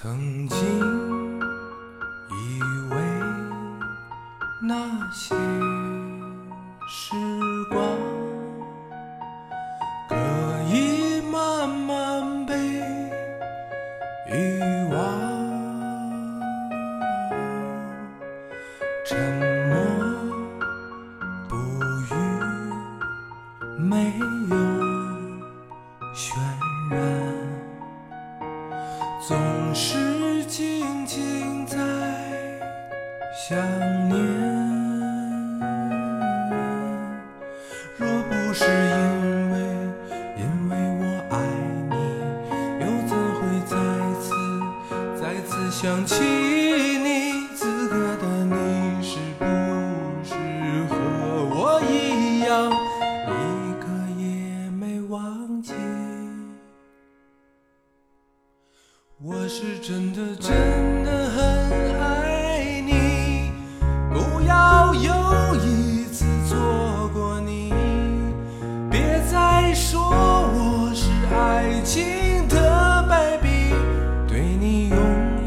曾经以为那些时光可以慢慢被遗忘，沉默不语，没有想念。若不是因为因为我爱你，又怎会再次再次想起你？此刻的你是不是和我一样，一个也没忘记？我是真的真的很，要又一次错过你。别再说我是爱情的败笔，对你永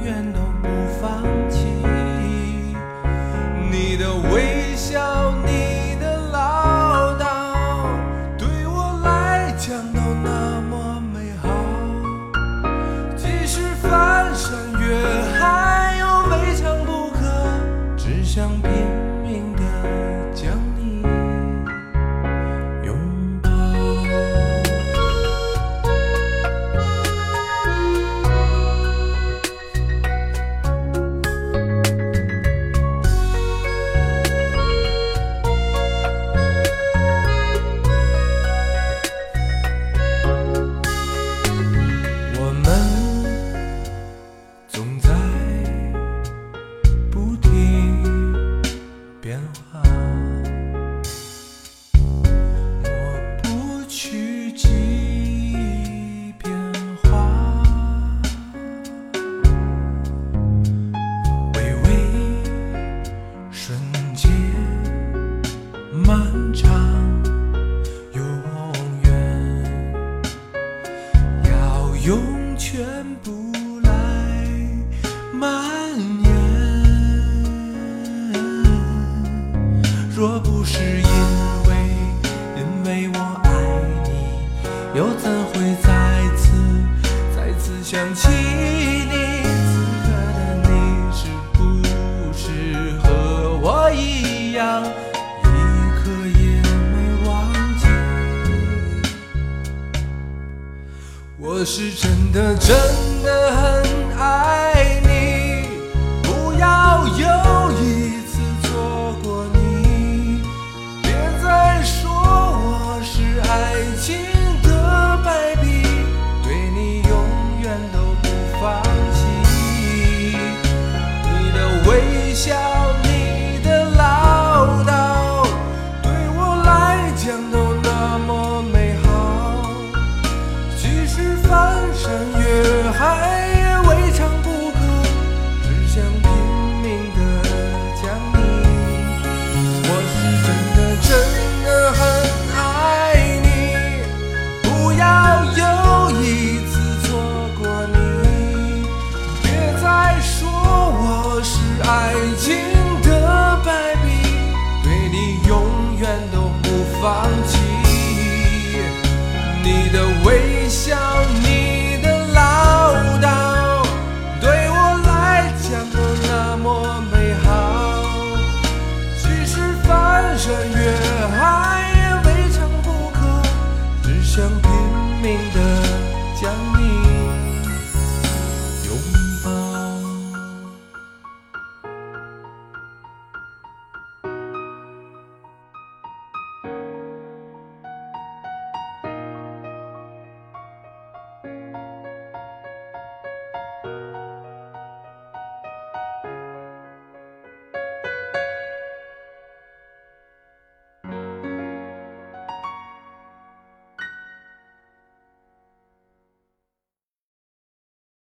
远都不放弃。你的微笑，你变化，抹不去记忆变化，微微瞬间漫长。是因为因为我爱你，又怎会再次再次想起你？此刻的你是不是和我一样，一刻也没忘记？我是真的真的很爱